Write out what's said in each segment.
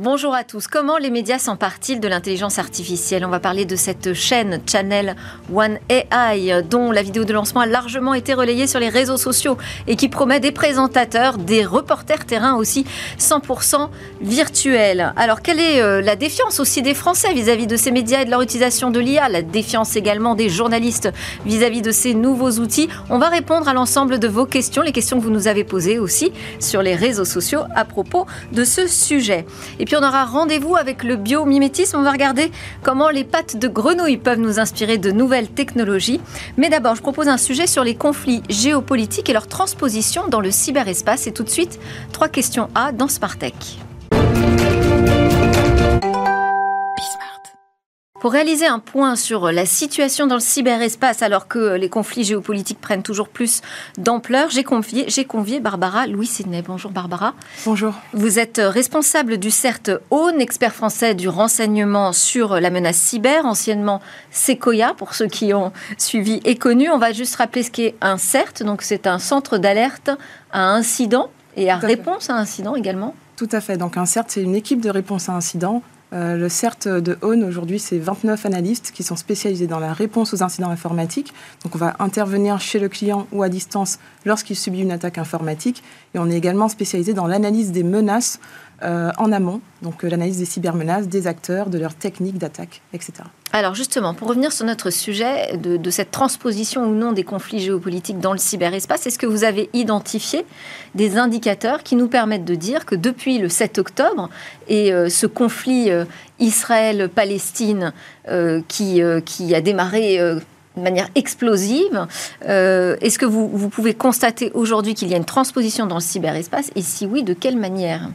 Bonjour à tous. Comment les médias s'emparent-ils de l'intelligence artificielle? On va parler de cette chaîne Channel One AI dont la vidéo de lancement a largement été relayée sur les réseaux sociaux et qui promet des présentateurs, des reporters terrain aussi 100% virtuels. Alors quelle est euh, la défiance aussi des Français vis-à-vis de ces médias et de leur utilisation de l'IA La défiance également des journalistes vis-à-vis de ces nouveaux outils? On va répondre à l'ensemble de vos questions, les questions que vous nous avez posées aussi sur les réseaux sociaux à propos de ce sujet. Et puis on aura rendez-vous avec le biomimétisme. On va regarder comment les pattes de grenouille peuvent nous inspirer de nouvelles technologies. Mais d'abord, je propose un sujet sur les conflits géopolitiques et leur transposition dans le cyberespace. Et tout de suite, trois questions A dans Smartech. Pour réaliser un point sur la situation dans le cyberespace alors que les conflits géopolitiques prennent toujours plus d'ampleur, j'ai convié, Barbara Louis-Sidney. Bonjour Barbara. Bonjour. Vous êtes responsable du CERT Aune, expert français du renseignement sur la menace cyber, anciennement Sequoia, pour ceux qui ont suivi et connu. On va juste rappeler ce qu'est un CERT. Donc c'est un centre d'alerte à incident et à, réponse à incident également. Tout à fait. Donc un CERT, c'est une équipe de réponse à incident euh, le CERT de Aune, aujourd'hui, c'est 29 analystes qui sont spécialisés dans la réponse aux incidents informatiques. Donc, on va intervenir chez le client ou à distance lorsqu'il subit une attaque informatique. Et on est également spécialisé dans l'analyse des menaces euh, en amont, donc euh, l'analyse des cybermenaces, des acteurs, de leurs techniques d'attaque, etc. Alors justement, pour revenir sur notre sujet de, cette transposition ou non des conflits géopolitiques dans le cyberespace, est-ce que vous avez identifié des indicateurs qui nous permettent de dire que depuis le 7 octobre et euh, ce conflit Israël-Palestine qui, a démarré de manière explosive. Est-ce que vous, vous, pouvez constater aujourd'hui qu'il y a une transposition dans le cyberespace Et si oui, de quelle manière?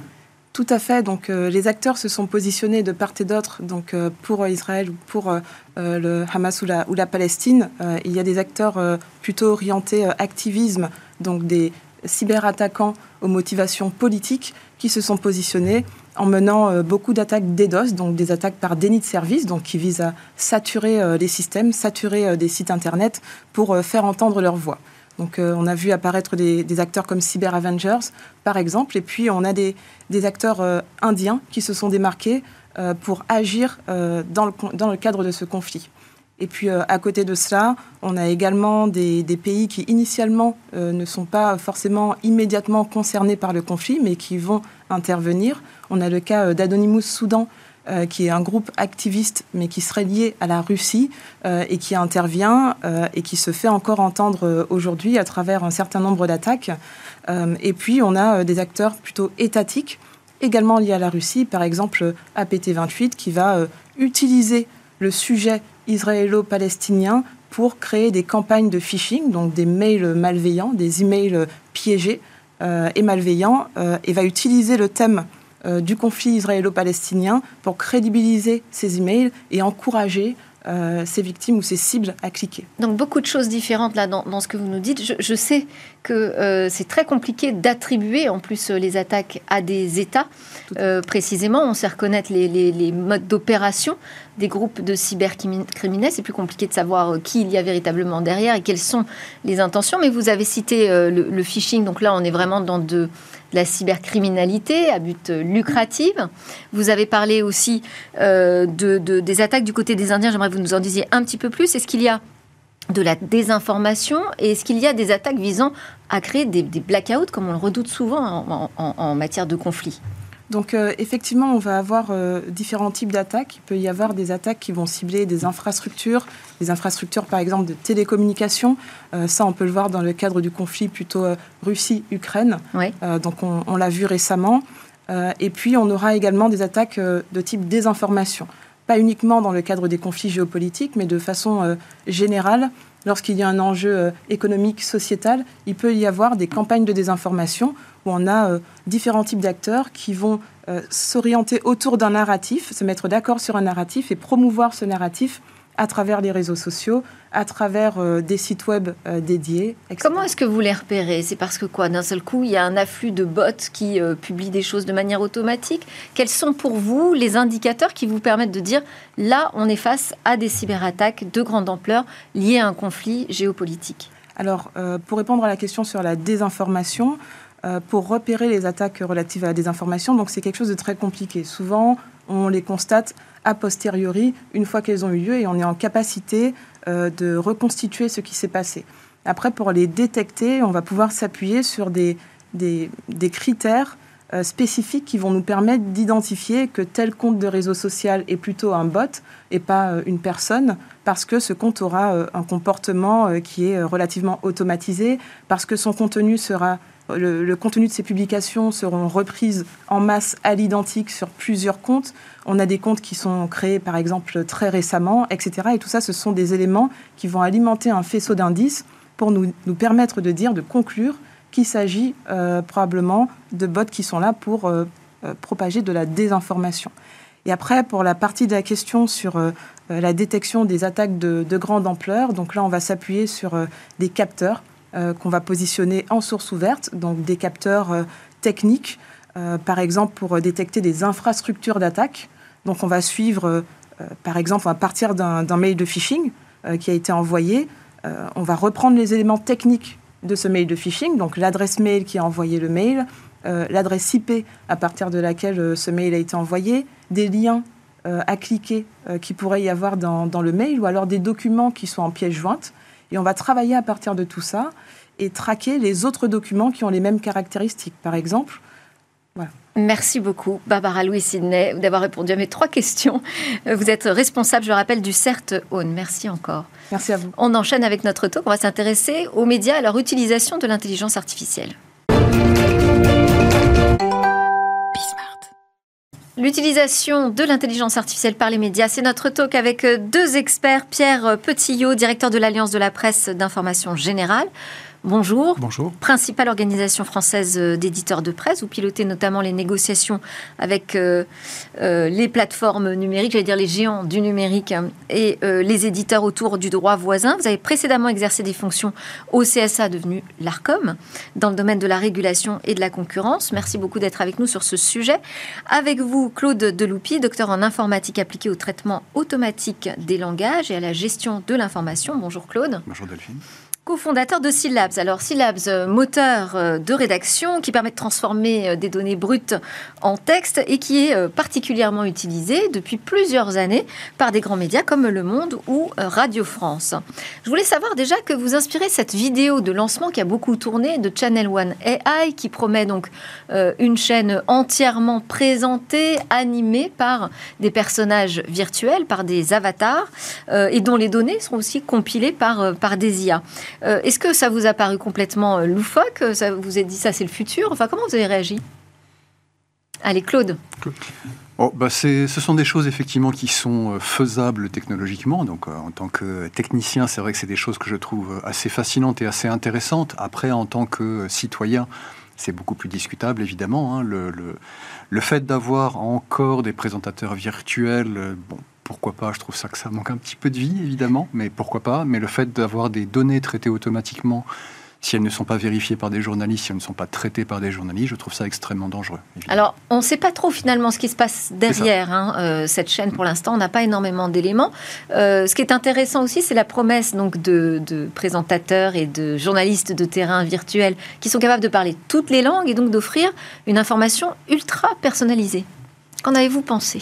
Tout à fait. Donc, euh, les acteurs se sont positionnés de part et d'autre. Donc, euh, pour Israël ou pour euh, le Hamas ou la, Palestine, il y a des acteurs plutôt orientés activisme, donc des cyberattaquants aux motivations politiques, qui se sont positionnés en menant beaucoup d'attaques DDoS, donc des attaques par déni de service, donc qui visent à saturer les systèmes, saturer des sites internet pour faire entendre leur voix. Donc, euh, on a vu apparaître des, acteurs comme Cyber Avengers, par exemple, et puis on a des, acteurs euh, indiens qui se sont démarqués euh, pour agir dans le, cadre de ce conflit. Et puis, à côté de cela, on a également des, des pays qui, initialement, ne sont pas forcément immédiatement concernés par le conflit, mais qui vont intervenir. On a le cas d'Anonymous Soudan, euh, qui est un groupe activiste, mais qui serait lié à la Russie euh, et qui intervient euh, et qui se fait encore entendre aujourd'hui à travers un certain nombre d'attaques. et puis, on a des acteurs plutôt étatiques, également liés à la Russie, par exemple APT28, qui va utiliser le sujet israélo-palestinien pour créer des campagnes de phishing, donc des mails malveillants, des emails piégés et malveillants, et va utiliser le thème euh, du conflit israélo-palestinien pour crédibiliser ces emails et encourager euh, ces victimes ou ces cibles à cliquer. Donc beaucoup de choses différentes là dans, ce que vous nous dites. Je, sais que euh, c'est très compliqué d'attribuer en plus les attaques à des États. précisément, on sait reconnaître les, modes d'opération des groupes de cybercriminels. C'est plus compliqué de savoir qui il y a véritablement derrière et quelles sont les intentions. Mais vous avez cité le, le, phishing. Donc là, on est vraiment dans de la cybercriminalité à but lucratif. Vous avez parlé aussi euh, de, des attaques du côté des Indiens. J'aimerais que vous nous en disiez un petit peu plus. Est-ce qu'il y a de la désinformation et est-ce qu'il y a des attaques visant à créer des, blackouts comme on le redoute souvent en matière de conflit donc euh, effectivement, on va avoir euh, différents types d'attaques. Il peut y avoir des attaques qui vont cibler des infrastructures, des infrastructures par exemple de télécommunications. Euh, ça, on peut le voir dans le cadre du conflit plutôt Russie-Ukraine. donc on, l'a vu récemment. et puis on aura également des attaques de type désinformation. Pas uniquement dans le cadre des conflits géopolitiques, mais de façon générale. Lorsqu'il y a un enjeu économique, sociétal, il peut y avoir des campagnes de désinformation où on a euh, différents types d'acteurs qui vont euh, s'orienter autour d'un narratif, se mettre d'accord sur un narratif et promouvoir ce narratif à travers les réseaux sociaux, à travers euh, des sites web dédiés. Comment est-ce que vous les repérez C'est parce que quoi? D'un seul coup, il y a un afflux de bots qui publient des choses de manière automatique? Quels sont pour vous les indicateurs qui vous permettent de dire là, on est face à des cyberattaques de grande ampleur liées à un conflit géopolitique? Alors, pour répondre à la question sur la désinformation, pour repérer les attaques relatives à la désinformation. Donc c'est quelque chose de très compliqué. Souvent, on les constate a posteriori, une fois qu'elles ont eu lieu, et on est en capacité de reconstituer ce qui s'est passé. Après, pour les détecter, on va pouvoir s'appuyer sur des, des, critères euh, spécifiques qui vont nous permettre d'identifier que tel compte de réseau social est plutôt un bot et pas euh, une personne, parce que ce compte aura euh, un comportement qui est relativement automatisé, parce que son contenu sera le, contenu de ses publications seront reprises en masse à l'identique sur plusieurs comptes. On a des comptes qui sont créés, par exemple, très récemment, etc. Et tout ça, ce sont des éléments qui vont alimenter un faisceau d'indices pour nous, nous permettre de dire, de conclure qu'il s'agit euh, probablement de bots qui sont là pour euh, euh, propager de la désinformation. Et après, pour la partie de la question sur la détection des attaques de, grande ampleur, donc là, on va s'appuyer sur des capteurs qu'on va positionner en source ouverte, donc des capteurs techniques, par exemple pour détecter des infrastructures d'attaque. Donc on va suivre, par exemple, à partir d'un mail de phishing qui a été envoyé, euh, on va reprendre les éléments techniques de ce mail de phishing, donc l'adresse mail qui a envoyé le mail, euh, l'adresse IP à partir de laquelle euh, ce mail a été envoyé, des liens à cliquer qui pourrait y avoir dans, le mail, ou alors des documents qui sont en pièce jointe. Et on va travailler à partir de tout ça et traquer les autres documents qui ont les mêmes caractéristiques. Par exemple, Merci beaucoup, Barbara Louis Sidney, d'avoir répondu à mes trois questions. Vous êtes responsable, je le rappelle, du CERT Aune. Merci encore. Merci à vous. On enchaîne avec notre talk. On va s'intéresser aux médias et à leur utilisation de l'intelligence artificielle. L'utilisation de l'intelligence artificielle par les médias, c'est notre talk avec deux experts. Pierre Petillot, directeur de l'Alliance de la presse d'information générale, Bonjour. Bonjour. Principale organisation française euh, d'éditeurs de presse. Vous pilotez notamment les négociations avec euh, euh, les plateformes numériques, j'allais dire les géants du numérique hein, et les éditeurs autour du droit voisin. Vous avez précédemment exercé des fonctions au CSA, devenu l'ARCOM, dans le domaine de la régulation et de la concurrence. Merci beaucoup d'être avec nous sur ce sujet. Avec vous, Claude Deloupi, docteur en informatique appliquée au traitement automatique des langages et à la gestion de l'information. Bonjour Claude. Bonjour Delphine cofondateur de Syllabs. Alors Syllabs, euh, moteur euh, de rédaction qui permet de transformer euh, des données brutes en texte et qui est particulièrement utilisé depuis plusieurs années par des grands médias comme Le Monde ou Radio France. Je voulais savoir déjà que vous inspirez cette vidéo de lancement qui a beaucoup tourné de Channel One AI qui promet donc une chaîne entièrement présentée, animée par des personnages virtuels, par des avatars et dont les données sont aussi compilées par, par des IA. Euh, est-ce que ça vous a paru complètement euh, loufoque ça Vous avez dit ça, c'est le futur? Enfin, comment vous avez réagi? Allez, Claude. Oh, bah ce sont des choses effectivement qui sont euh, faisables technologiquement. Donc, en tant que technicien, c'est vrai que c'est des choses que je trouve assez fascinantes et assez intéressantes. Après, en tant que citoyen, c'est beaucoup plus discutable, évidemment. Hein. Le, le, le, fait d'avoir encore des présentateurs virtuels, bon, pourquoi pas Je trouve ça que ça manque un petit peu de vie, évidemment, mais pourquoi pas Mais le fait d'avoir des données traitées automatiquement, si elles ne sont pas vérifiées par des journalistes, si elles ne sont pas traitées par des journalistes, je trouve ça extrêmement dangereux. Alors, on ne sait pas trop finalement ce qui se passe derrière hein, euh, cette chaîne pour l'instant. On n'a pas énormément d'éléments. Euh, ce qui est intéressant aussi, c'est la promesse donc de, de, présentateurs et de journalistes de terrain virtuels qui sont capables de parler toutes les langues et donc d'offrir une information ultra personnalisée. Qu'en avez-vous pensé?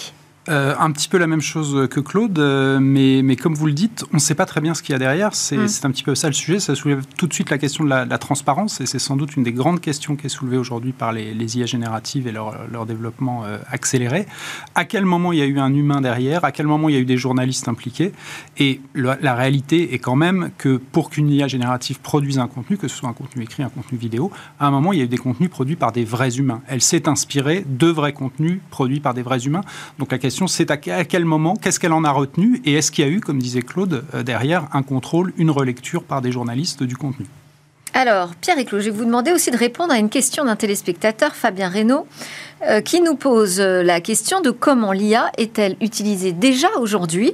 Euh, un petit peu la même chose que Claude, euh, mais, mais comme vous le dites, on ne sait pas très bien ce qu'il y a derrière. C'est mm. un petit peu ça le sujet. Ça soulève tout de suite la question de la, transparence, et c'est sans doute une des grandes questions qui est soulevée aujourd'hui par les, les, IA génératives et leur, leur développement euh, accéléré. À quel moment il y a eu un humain derrière? À quel moment il y a eu des journalistes impliqués? Et la réalité est quand même que pour qu'une IA générative produise un contenu, que ce soit un contenu écrit, un contenu vidéo, à un moment, il y a eu des contenus produits par des vrais humains. Elle s'est inspirée de vrais contenus produits par des vrais humains. Donc la question c'est à quel moment, qu'est-ce qu'elle en a retenu, et est-ce qu'il y a eu, comme disait Claude, euh, derrière un contrôle, une relecture par des journalistes du contenu? Alors, Pierre et Claude, je vais vous demander aussi de répondre à une question d'un téléspectateur, Fabien Reynaud, euh, qui nous pose euh, la question de comment l'IA est-elle utilisée déjà aujourd'hui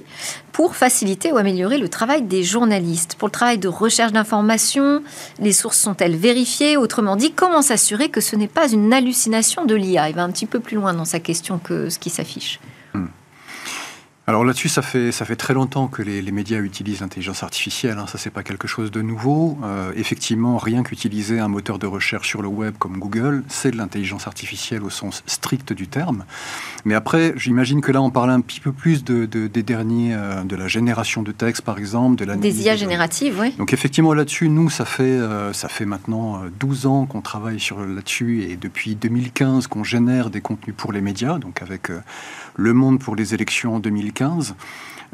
pour faciliter ou améliorer le travail des journalistes? Pour le travail de recherche d'informations, les sources sont-elles vérifiées? Autrement dit, comment s'assurer que ce n'est pas une hallucination de l'IA Il va un petit peu plus loin dans sa question que ce qui s'affiche. Alors là-dessus, ça fait, ça fait très longtemps que les, médias utilisent l'intelligence artificielle. Hein. Ça, c'est pas quelque chose de nouveau. Euh, effectivement, rien qu'utiliser un moteur de recherche sur le web comme Google, c'est de l'intelligence artificielle au sens strict du terme. Mais après, j'imagine que là, on parle un petit peu plus de, des derniers, euh, de la génération de texte, par exemple, de la des IA génératives, oui. Donc effectivement, là-dessus, nous, ça fait, euh, ça fait maintenant 12 ans qu'on travaille sur là-dessus et depuis 2015 qu'on génère des contenus pour les médias, donc avec Le Monde pour les élections en 2015.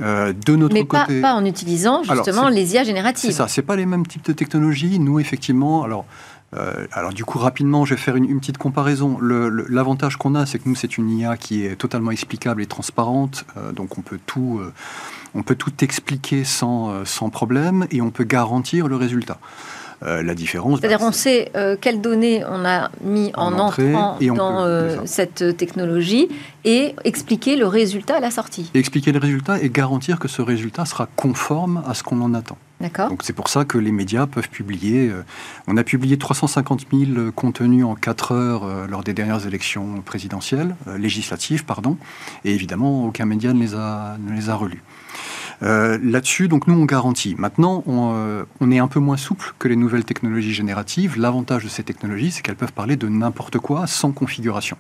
Euh, de notre Mais côté, pas, pas en utilisant justement les IA génératives. C'est ça, c'est pas les mêmes types de technologies. Nous, effectivement, alors. Euh, alors du coup, rapidement, je vais faire une, petite comparaison. L'avantage qu'on a, c'est que nous, c'est une IA qui est totalement explicable et transparente. Euh, donc on peut tout, on peut tout expliquer sans, sans problème et on peut garantir le résultat. Euh, la différence. C'est-à-dire, bah, on sait euh, quelles données on a mis en, entrant dans euh, cette technologie et expliquer le résultat à la sortie. expliquer le résultat et garantir que ce résultat sera conforme à ce qu'on en attend. D'accord. Donc c'est pour ça que les médias peuvent publier. on a publié 350 000 contenus en 4 heures lors des dernières élections présidentielles, législatives, pardon. Et évidemment, aucun média ne les a, ne les a relus. Euh, là-dessus, donc nous, on garantit. Maintenant, euh, on, est un peu moins souple que les nouvelles technologies génératives. L'avantage de ces technologies, c'est qu'elles peuvent parler de n'importe quoi sans configuration.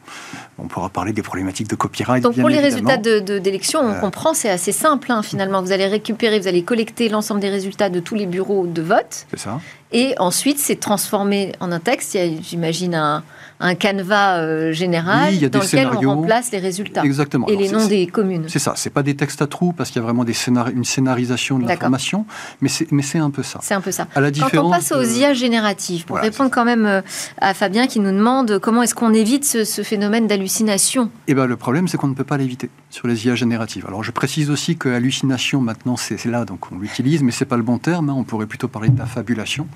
On pourra parler des problématiques de copyright. Donc pour les résultats d'élection, on euh, comprend, c'est assez simple hein, finalement. Vous allez récupérer, vous allez collecter l'ensemble des résultats de tous les bureaux de vote. C'est ça. Et ensuite, c'est transformé en un texte. Il y a, j'imagine, un, un canevas euh, général dans lequel on remplace les résultats Exactement. et les noms des communes. C'est ça. C'est pas des textes à trous parce qu'il y a vraiment des une scénarisation de l'information, mais c'est mais c'est un peu ça. C'est un peu ça. À la Quand on passe aux IA génératives, pour répondre quand même euh, à Fabien qui nous demande comment est-ce qu'on évite ce, phénomène d'hallucination. Eh ben le problème c'est qu'on ne peut pas l'éviter sur les IA génératives. Alors je précise aussi que hallucination maintenant c'est là donc on l'utilise, mais c'est pas le bon terme. Hein. On pourrait plutôt parler d'affabulation,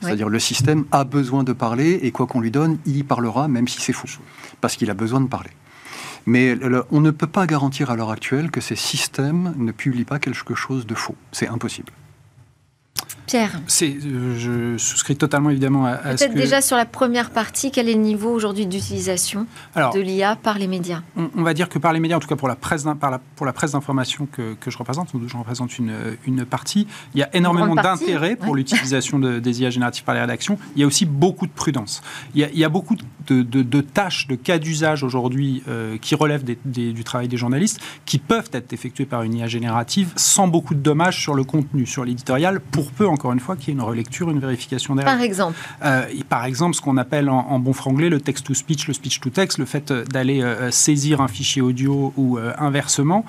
c'est-à-dire le système a besoin de parler et quoi qu'on lui donne, il y parlera même si c'est fou, parce qu'il a besoin de parler. Mais on ne peut pas garantir à l'heure actuelle que ces systèmes ne publient pas quelque chose de faux. C'est impossible. Pierre euh, Je souscris totalement évidemment à, à Peut-être déjà sur la première partie, quel est le niveau aujourd'hui d'utilisation de l'IA par les médias on, va dire que par les médias, en tout cas pour la presse, pour la presse d'information que, que, je représente, je représente une, une partie, il y a énormément d'intérêt pour l'utilisation de, des IA génératives par les rédactions. Il y a aussi beaucoup de prudence. Il y a, il y a beaucoup de, de, tâches, de cas d'usage aujourd'hui euh, qui relèvent du travail des journalistes, qui peuvent être effectuées par une IA générative sans beaucoup de dommages sur le contenu, sur l'éditorial, pour peu encore une fois, qu'il y ait une relecture, une vérification derrière. Par exemple euh, Par exemple, ce qu'on appelle en, bon franglais le text-to-speech, le speech-to-text, le fait euh, d'aller euh, saisir un fichier audio ou inversement,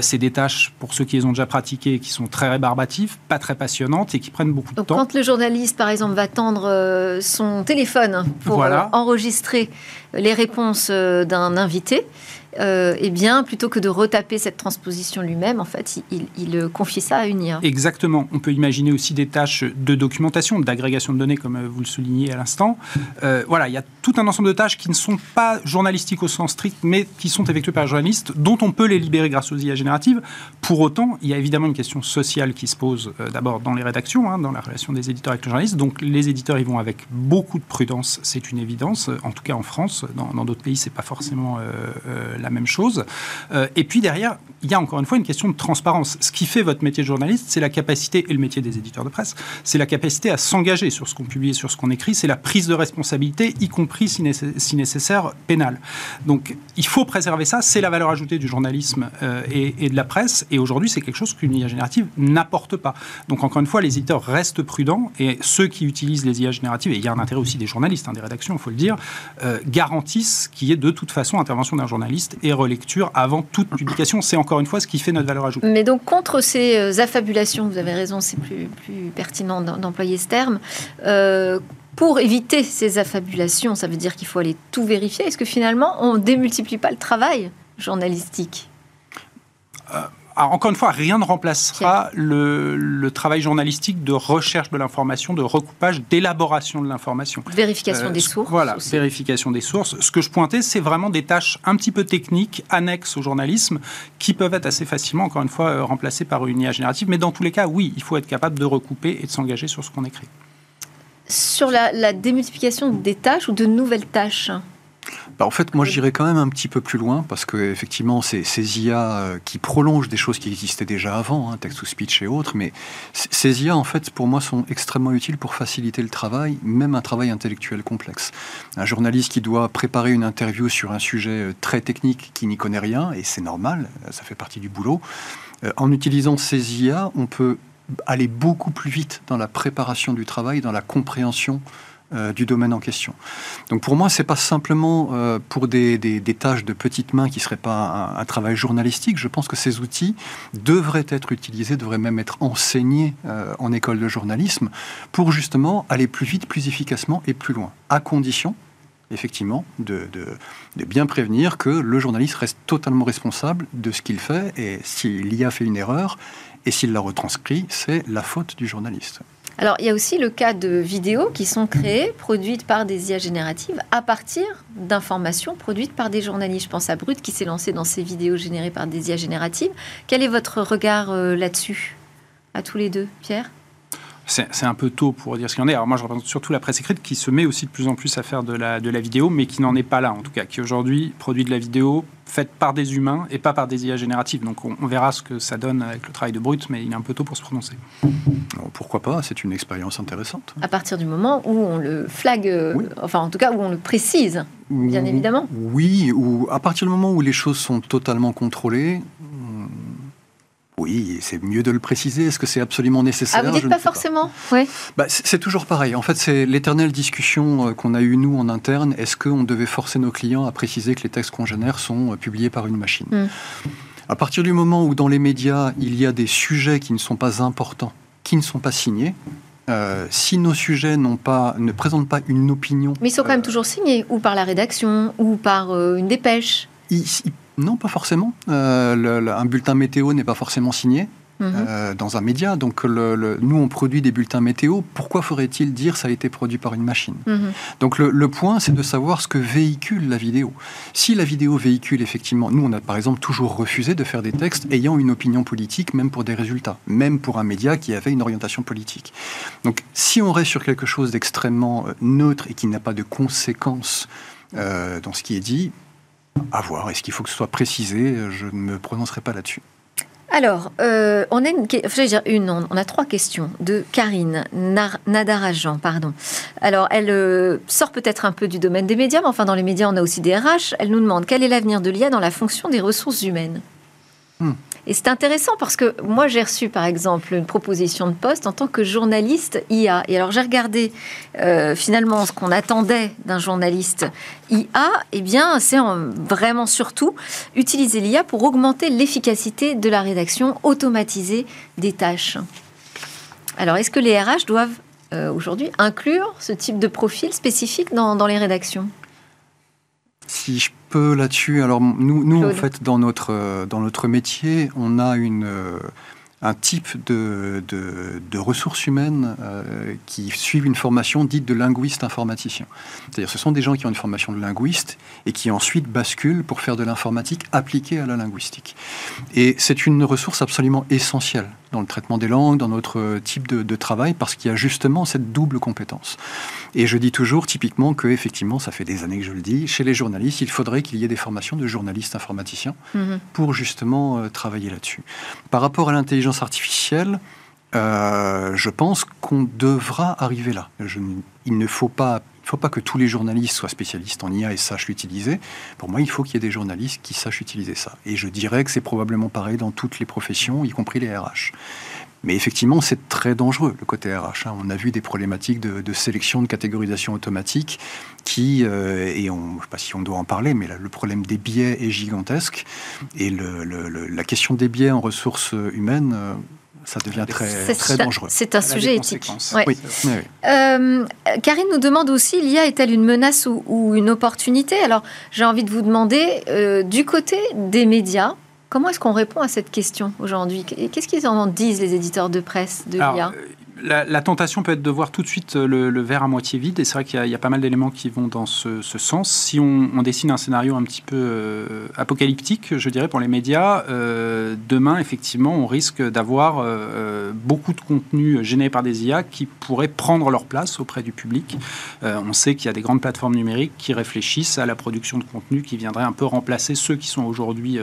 c'est des tâches, pour ceux qui les ont déjà pratiquées, qui sont très rébarbatives, pas très passionnantes et qui prennent beaucoup de temps. Quand le journaliste, par exemple, va tendre son téléphone pour enregistrer les réponses d'un invité, euh, eh bien, plutôt que de retaper cette transposition lui-même, en fait, il, confie ça à une IA. Exactement. On peut imaginer aussi des tâches de documentation, d'agrégation de données, comme euh, vous le soulignez à l'instant. Euh, voilà, il y a tout un ensemble de tâches qui ne sont pas journalistiques au sens strict, mais qui sont effectuées par les journalistes, dont on peut les libérer grâce aux IA génératives. Pour autant, il y a évidemment une question sociale qui se pose d'abord dans les rédactions, hein, dans la relation des éditeurs avec les journalistes. Donc, les éditeurs, ils vont avec beaucoup de prudence, c'est une évidence. En tout cas, en France, dans d'autres pays, c'est pas forcément la même chose. Euh, et puis derrière, il y a encore une fois une question de transparence. Ce qui fait votre métier de journaliste, c'est la capacité, et le métier des éditeurs de presse, c'est la capacité à s'engager sur ce qu'on publie, sur ce qu'on écrit, c'est la prise de responsabilité, y compris si, nécessaire pénale. Donc il faut préserver ça, c'est la valeur ajoutée du journalisme euh, et, de la presse, et aujourd'hui c'est quelque chose qu'une IA générative n'apporte pas. Donc encore une fois, les éditeurs restent prudents, et ceux qui utilisent les IA génératives, et il y a un intérêt aussi des journalistes, hein, des rédactions, il faut le dire, euh, garantissent qu'il y ait de toute façon intervention d'un journaliste et relecture avant toute publication. C'est encore une fois ce qui fait notre valeur ajoutée. Mais donc contre ces euh, affabulations, vous avez raison, c'est plus, plus pertinent d'employer ce terme. Euh, pour éviter ces affabulations, ça veut dire qu'il faut aller tout vérifier. Est-ce que finalement, on ne démultiplie pas le travail journalistique? Euh, encore une fois, rien ne remplacera le, travail journalistique de recherche de l'information, de recoupage, d'élaboration de l'information. Vérification des sources. Voilà, vérification des sources. Ce que je pointais, c'est vraiment des tâches un petit peu techniques, annexes au journalisme, qui peuvent être assez facilement, encore une fois, euh, remplacées par une IA générative. Mais dans tous les cas, oui, il faut être capable de recouper et de s'engager sur ce qu'on écrit. Sur la, la démultiplication des tâches ou de nouvelles tâches bah, En fait, moi, j'irais quand même un petit peu plus loin parce que effectivement, c'est ces IA euh, qui prolongent des choses qui existaient déjà avant, hein, text-to-speech et autres, mais ces IA, en fait, pour moi, sont extrêmement utiles pour faciliter le travail, même un travail intellectuel complexe. Un journaliste qui doit préparer une interview sur un sujet euh, très technique qui n'y connaît rien, et c'est normal, ça fait partie du boulot, en utilisant ces IA, on peut aller beaucoup plus vite dans la préparation du travail, dans la compréhension euh, du domaine en question. Donc pour moi, c'est pas simplement euh, pour des, tâches de petites mains qui seraient pas un, travail journalistique. Je pense que ces outils devraient être utilisés, devraient même être enseignés euh, en école de journalisme pour justement aller plus vite, plus efficacement et plus loin, à condition effectivement, de, bien prévenir que le journaliste reste totalement responsable de ce qu'il fait et s'il y a fait une erreur et s'il la retranscrit, c'est la faute du journaliste. Alors, il y a aussi le cas de vidéos qui sont créées, produites par des IA génératives à partir d'informations produites par des journalistes. Je pense à Brut qui s'est lancé dans ces vidéos générées par des IA génératives. Quel est votre regard euh, là-dessus, à tous les deux, Pierre? C'est un peu tôt pour dire ce qu'il en est. Alors moi, je représente surtout la presse écrite qui se met aussi de plus en plus à faire de la, de la vidéo, mais qui n'en est pas là, en tout cas, qui aujourd'hui produit de la vidéo faite par des humains et pas par des IA génératives. Donc on, verra ce que ça donne avec le travail de Brut, mais il est un peu tôt pour se prononcer. pourquoi pas C'est une expérience intéressante. À partir du moment où on le flague, euh, enfin en tout cas où on le précise, bien évidemment. Oui, ou à partir du moment où les choses sont totalement contrôlées, oui, c'est mieux de le préciser. Est-ce que c'est absolument nécessaire? Ah, vous dites pas forcément? Oui. Bah, c'est toujours pareil. En fait, c'est l'éternelle discussion euh, qu'on a eue, nous, en interne. Est-ce qu'on devait forcer nos clients à préciser que les textes qu'on génère sont euh, publiés par une machine? Hmm. À partir du moment où, dans les médias, il y a des sujets qui ne sont pas importants, qui ne sont pas signés, euh, si nos sujets pas, ne présentent pas une opinion... Mais ils sont quand même toujours signés, ou par la rédaction, ou par une dépêche. Non, pas forcément. Euh, un bulletin météo n'est pas forcément signé. Mhm. Euh, dans un média. Donc, nous, on produit des bulletins météo. Pourquoi faudrait-il dire ça a été produit par une machine mhm. Donc, le, point, c'est de savoir ce que véhicule la vidéo. Si la vidéo véhicule effectivement, nous, on a par exemple toujours refusé de faire des textes ayant une opinion politique, même pour des résultats, même pour un média qui avait une orientation politique. Donc, si on reste sur quelque chose d'extrêmement euh, neutre et qui n'a pas de conséquences dans ce qui est dit, à voir. Est-ce qu'il faut que ce soit précisé? Je ne me prononcerai pas là-dessus. Alors, euh, on, a une, dire une, on a trois questions de Karine Nadarajan. Pardon. Alors, elle euh, sort peut-être un peu du domaine des médias, mais enfin, dans les médias, on a aussi des RH. Elle nous demande quel est l'avenir de l'IA dans la fonction des ressources humaines? Hmm. Et c'est intéressant parce que moi, j'ai reçu, par exemple, une proposition de poste en tant que journaliste IA. Et alors, j'ai regardé euh, finalement ce qu'on attendait d'un journaliste IA. Eh bien, c'est vraiment surtout utiliser l'IA pour augmenter l'efficacité de la rédaction, automatiser des tâches. Alors, est-ce que les RH doivent euh, aujourd'hui inclure ce type de profil spécifique dans, dans les rédactions? Si je peux là-dessus, alors nous, nous en fait, dans notre, euh, dans notre métier, on a une, euh, un type de, de, ressources humaines euh, qui suivent une formation dite de linguiste informaticien. C'est-à-dire ce sont des gens qui ont une formation de linguiste et qui ensuite basculent pour faire de l'informatique appliquée à la linguistique. Et c'est une ressource absolument essentielle dans le traitement des langues, dans notre type de, travail, parce qu'il y a justement cette double compétence. Et je dis toujours typiquement que, effectivement, ça fait des années que je le dis, chez les journalistes, il faudrait qu'il y ait des formations de journalistes informaticiens mhm. pour justement euh, travailler là-dessus. Par rapport à l'intelligence artificielle, euh, je pense qu'on devra arriver là. il ne faut pas faut pas que tous les journalistes soient spécialistes en IA et sachent l'utiliser. Pour moi, il faut qu'il y ait des journalistes qui sachent utiliser ça. Et je dirais que c'est probablement pareil dans toutes les professions, y compris les RH. Mais effectivement, c'est très dangereux, le côté RH. Hein. On a vu des problématiques de, sélection, de catégorisation automatique qui, euh, et on, je ne sais pas si on doit en parler, mais le problème des biais est gigantesque. Et la question des biais en ressources humaines, euh, ça devient très, très dangereux. C'est un sujet éthique. Euh, Karine nous demande aussi, l'IA est-elle une menace ou, une opportunité? Alors, j'ai envie de vous demander, euh, du côté des médias, comment est-ce qu'on répond à cette question aujourd'hui? Qu'est-ce qu'ils en disent, les éditeurs de presse, de l'IA la, tentation peut être de voir tout de suite le, verre à moitié vide, et c'est vrai qu'il y, a pas mal d'éléments qui vont dans ce, sens. Si on, dessine un scénario un petit peu euh, apocalyptique, je dirais, pour les médias, euh, demain, effectivement, on risque d'avoir euh, beaucoup de contenus générés par des IA qui pourraient prendre leur place auprès du public. on sait qu'il y a des grandes plateformes numériques qui réfléchissent à la production de contenus qui viendraient un peu remplacer ceux qui sont aujourd'hui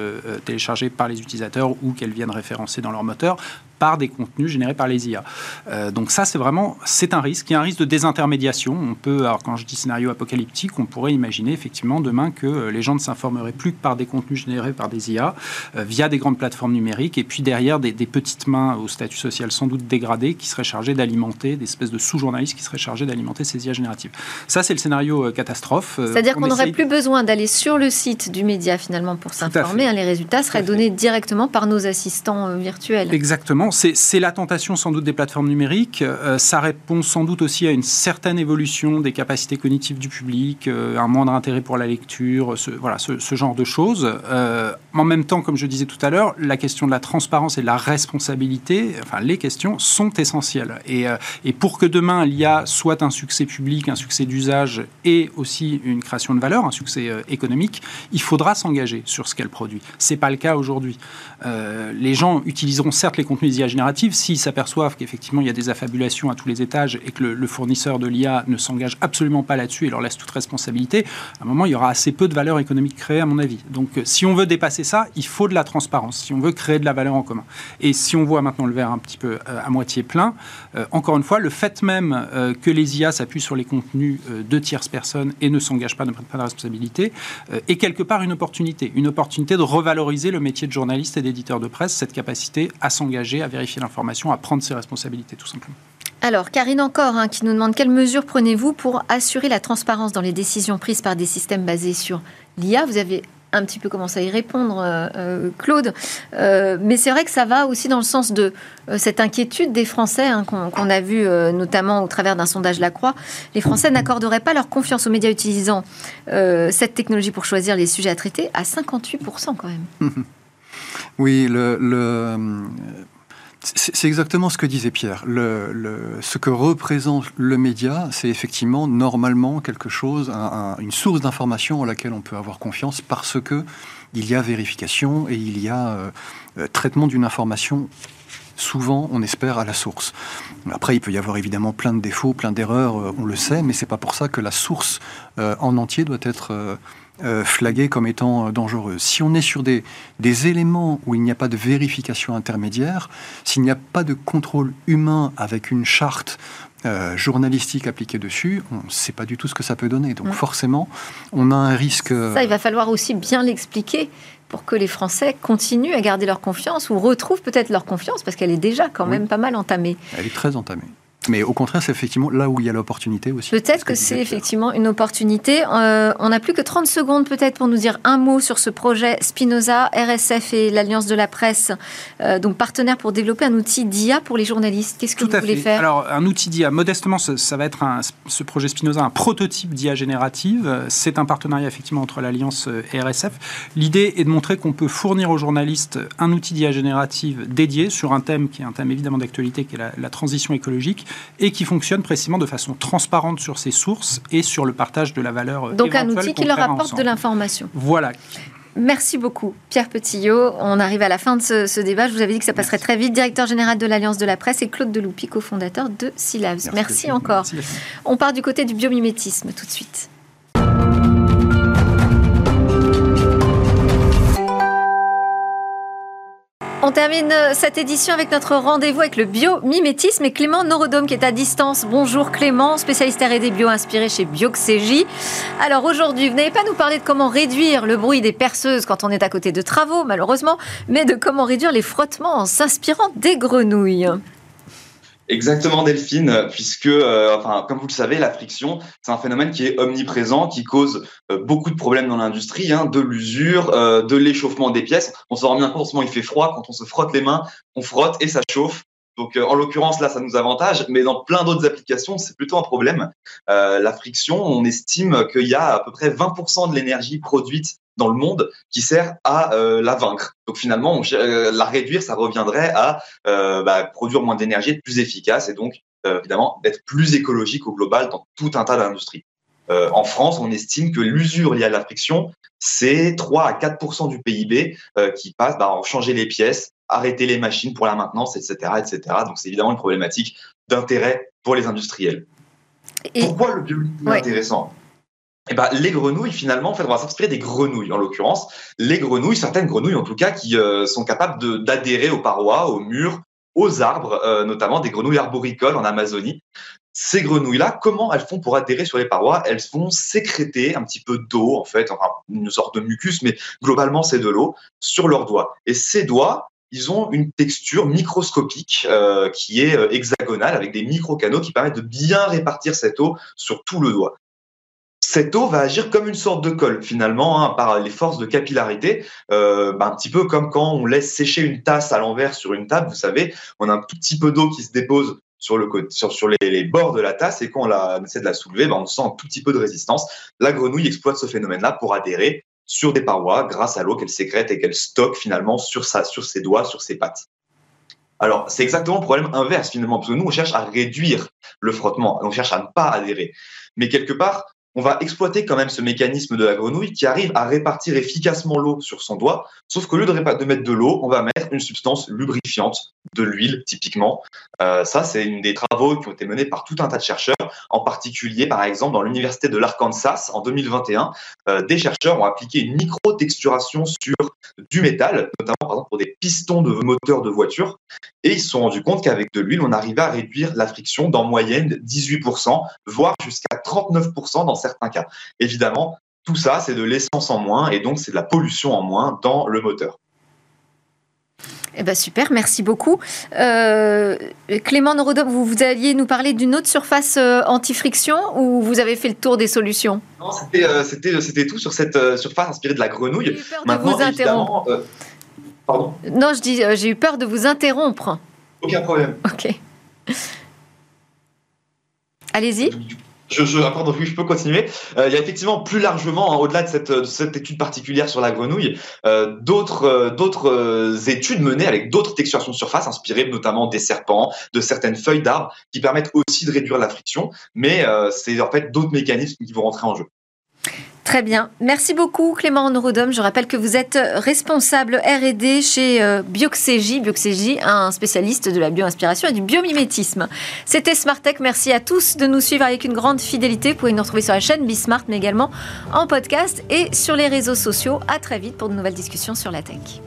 téléchargés par les utilisateurs ou qu'elles viennent référencer dans leur moteur par des contenus générés par les IA. Euh, donc ça, c'est vraiment, c'est un risque. Il y a un risque de désintermédiation. On peut, alors quand je dis scénario apocalyptique, on pourrait imaginer effectivement demain que euh, les gens ne s'informeraient plus que par des contenus générés par des IA euh, via des grandes plateformes numériques et puis derrière des, petites mains au statut social sans doute dégradé qui seraient chargées d'alimenter, des espèces de sous-journalistes qui seraient chargés d'alimenter ces IA génératives. Ça, c'est le scénario catastrophe. C'est-à-dire qu'on n'aurait plus besoin d'aller sur le site du média finalement pour s'informer. Hein, les résultats seraient donnés directement par nos assistants virtuels. Exactement c'est la tentation sans doute des plateformes numériques. Euh, ça répond sans doute aussi à une certaine évolution des capacités cognitives du public, euh, un moindre intérêt pour la lecture, ce, genre de choses. Euh, en même temps, comme je disais tout à l'heure, la question de la transparence et de la responsabilité, enfin les questions sont essentielles. Et, et pour que demain l'IA soit un succès public, un succès d'usage et aussi une création de valeur, un succès économique, il faudra s'engager sur ce qu'elle produit. C'est pas le cas aujourd'hui. les gens utiliseront certes les contenus d'IA générative, s'ils s'aperçoivent qu'effectivement il y a des affabulations à tous les étages et que le, fournisseur de l'IA ne s'engage absolument pas là-dessus et leur laisse toute responsabilité, à un moment il y aura assez peu de valeur économique créée à mon avis. Donc euh, si on veut dépasser ça, il faut de la transparence, si on veut créer de la valeur en commun. Et si on voit maintenant le verre un petit peu euh, à moitié plein, euh, encore une fois, le fait même que les IA s'appuient sur les contenus de tierces personnes et ne s'engagent pas, ne prennent pas de responsabilité, est quelque part une opportunité, une opportunité de revaloriser le métier de journaliste et d'éditeur de presse, cette capacité à s'engager, à vérifier l'information, à prendre ses responsabilités tout simplement. Alors, Karine encore, hein, qui nous demande quelles mesures prenez-vous pour assurer la transparence dans les décisions prises par des systèmes basés sur l'IA Vous avez un petit peu commencé à y répondre, euh, euh, Claude. Euh, mais c'est vrai que ça va aussi dans le sens de cette inquiétude des Français hein, qu'on a vu notamment au travers d'un sondage La Croix. Les Français n'accorderaient pas leur confiance aux médias utilisant cette technologie pour choisir les sujets à traiter à 58% quand même. Oui, le, c'est exactement ce que disait Pierre. ce que représente le média, c'est effectivement normalement quelque chose, une source d'information à laquelle on peut avoir confiance parce que il y a vérification et il y a euh, euh, traitement d'une information souvent, on espère, à la source. Après, il peut y avoir évidemment plein de défauts, plein d'erreurs, euh, on le sait, mais c'est pas pour ça que la source en entier doit être flaguée comme étant euh, dangereuse. Si on est sur des, des éléments où il n'y a pas de vérification intermédiaire, s'il n'y a pas de contrôle humain avec une charte euh, journalistique appliquée dessus, on ne sait pas du tout ce que ça peut donner. Donc forcément, on a un risque... Ça, il va falloir aussi bien l'expliquer pour que les Français continuent à garder leur confiance ou retrouvent peut-être leur confiance, parce qu'elle est déjà quand même pas mal entamée. Elle est très entamée. Mais au contraire, c'est effectivement là où il y a l'opportunité aussi. Peut-être que, c'est effectivement une opportunité. Euh, on n'a plus que 30 secondes peut-être pour nous dire un mot sur ce projet Spinoza, RSF et l'Alliance de la presse, euh, donc partenaire pour développer un outil d'IA pour les journalistes. Qu'est-ce que vous voulez faire? Alors, un outil d'IA, modestement, ça, va être un, ce projet Spinoza, un prototype d'IA générative. C'est un partenariat effectivement entre l'Alliance et RSF. L'idée est de montrer qu'on peut fournir aux journalistes un outil d'IA générative dédié sur un thème qui est un thème évidemment d'actualité, qui est la transition écologique et qui fonctionne précisément de façon transparente sur ses sources et sur le partage de la valeur. Donc un outil qui leur apporte de l'information. Voilà. Merci beaucoup, Pierre Petillot. On arrive à la fin de ce, débat. Je vous avais dit que ça passerait très vite. Directeur général de l'Alliance de la presse et Claude Deloupi, cofondateur de Silabs. Merci, Merci encore. On part du côté du biomimétisme tout de suite. On termine euh, cette édition avec notre rendez-vous avec le biomimétisme et Clément Norodome qui est à distance. Bonjour Clément, spécialiste R&D bio inspiré chez Bioxégie. Alors aujourd'hui, vous n'allez pas nous parler de comment réduire le bruit des perceuses quand on est à côté de travaux, malheureusement, mais de comment réduire les frottements en s'inspirant des grenouilles. Exactement Delphine, puisque, euh, enfin, comme vous le savez, la friction, c'est un phénomène qui est omniprésent, qui cause euh, beaucoup de problèmes dans l'industrie, hein, de l'usure, euh, de l'échauffement des pièces. On se rend bien compte, en ce moment, il fait froid, quand on se frotte les mains, on frotte et ça chauffe. Donc, en l'occurrence, là, ça nous avantage, mais dans plein d'autres applications, c'est plutôt un problème. la friction, on estime qu'il y a à peu près 20% de l'énergie produite dans le monde qui sert à la vaincre. Donc finalement, la réduire, ça reviendrait à bah, produire moins d'énergie, être plus efficace et donc évidemment d'être plus écologique au global dans tout un tas d'industries. Euh, en France, on estime que l'usure liée à la friction, c'est 3 à 4% du PIB euh, qui passe bah, en changer les pièces, arrêter les machines pour la maintenance, etc. etc. Donc c'est évidemment une problématique d'intérêt pour les industriels. Pourquoi le bio est intéressant? Eh ben, les grenouilles, finalement, en fait, on va s'inspirer des grenouilles, en l'occurrence. Les grenouilles, certaines grenouilles, en tout cas, qui euh, sont capables d'adhérer aux parois, aux murs, aux arbres, notamment des grenouilles arboricoles en Amazonie ces grenouilles-là, comment elles font pour adhérer sur les parois? Elles vont sécréter un petit peu d'eau, en fait, enfin, une sorte de mucus, mais globalement, c'est de l'eau, sur leurs doigts. Et ces doigts, ils ont une texture microscopique euh, qui est euh, hexagonale, avec des micro-canaux qui permettent de bien répartir cette eau sur tout le doigt cette eau va agir comme une sorte de colle finalement hein, par les forces de capillarité, euh, bah, un petit peu comme quand on laisse sécher une tasse à l'envers sur une table, vous savez, on a un tout petit peu d'eau qui se dépose sur, le, sur, sur les, bords de la tasse et quand on, essaie de la soulever, ben, on sent un tout petit peu de résistance. La grenouille exploite ce phénomène-là pour adhérer sur des parois grâce à l'eau qu'elle sécrète et qu'elle stocke finalement sur, sa, sur ses doigts, sur ses pattes. Alors, c'est exactement le problème inverse finalement, parce que nous, on cherche à réduire le frottement, on cherche à ne pas adhérer. Mais quelque part, on va exploiter quand même ce mécanisme de la grenouille qui arrive à répartir efficacement l'eau sur son doigt, sauf qu'au lieu de, mettre de l'eau, on va mettre une substance lubrifiante, de l'huile typiquement. Euh, ça, c'est une des travaux qui ont été menés par tout un tas de chercheurs, en particulier par exemple dans l'université de l'Arkansas en 2021. Euh, des chercheurs ont appliqué une micro-texturation sur du métal, notamment par exemple pour des pistons de moteurs de voiture, et ils se sont rendus compte qu'avec de l'huile, on arrivait à réduire la friction d'en moyenne 18%, voire jusqu'à 39% dans certains cas. Évidemment, tout ça, c'est de l'essence en moins et donc c'est de la pollution en moins dans le moteur. Eh ben super, merci beaucoup. Euh, Clément Norodom, vous, vous alliez nous parler d'une autre surface euh, anti-friction ou vous avez fait le tour de vos solutions? Non, c'était, euh, tout sur cette surface inspirée de la grenouille. J'ai eu peur de vous interrompre. pardon? Non, je dis, j'ai eu peur de vous interrompre. Aucun problème. Ok. Allez-y. Je, je, je peux continuer. Euh, il y a effectivement plus largement, hein, au-delà de cette, cette, étude particulière sur la grenouille, euh, d'autres euh, d'autres euh, études menées avec d'autres texturations de surface, inspirées notamment des serpents, de certaines feuilles d'arbres, qui permettent aussi de réduire la friction. Mais euh, c'est en fait d'autres mécanismes qui vont rentrer en jeu. Très bien. Merci beaucoup Clément Neurodome. Je rappelle que vous êtes responsable R&D chez euh, Bioxégie. Bioxégie, un spécialiste de la bioinspiration et du biomimétisme. C'était Smartech. Merci à tous de nous suivre avec une grande fidélité. Vous pouvez nous retrouver sur la chaîne Bismart, mais également en podcast et sur les réseaux sociaux. À très vite pour de nouvelles discussions sur la tech.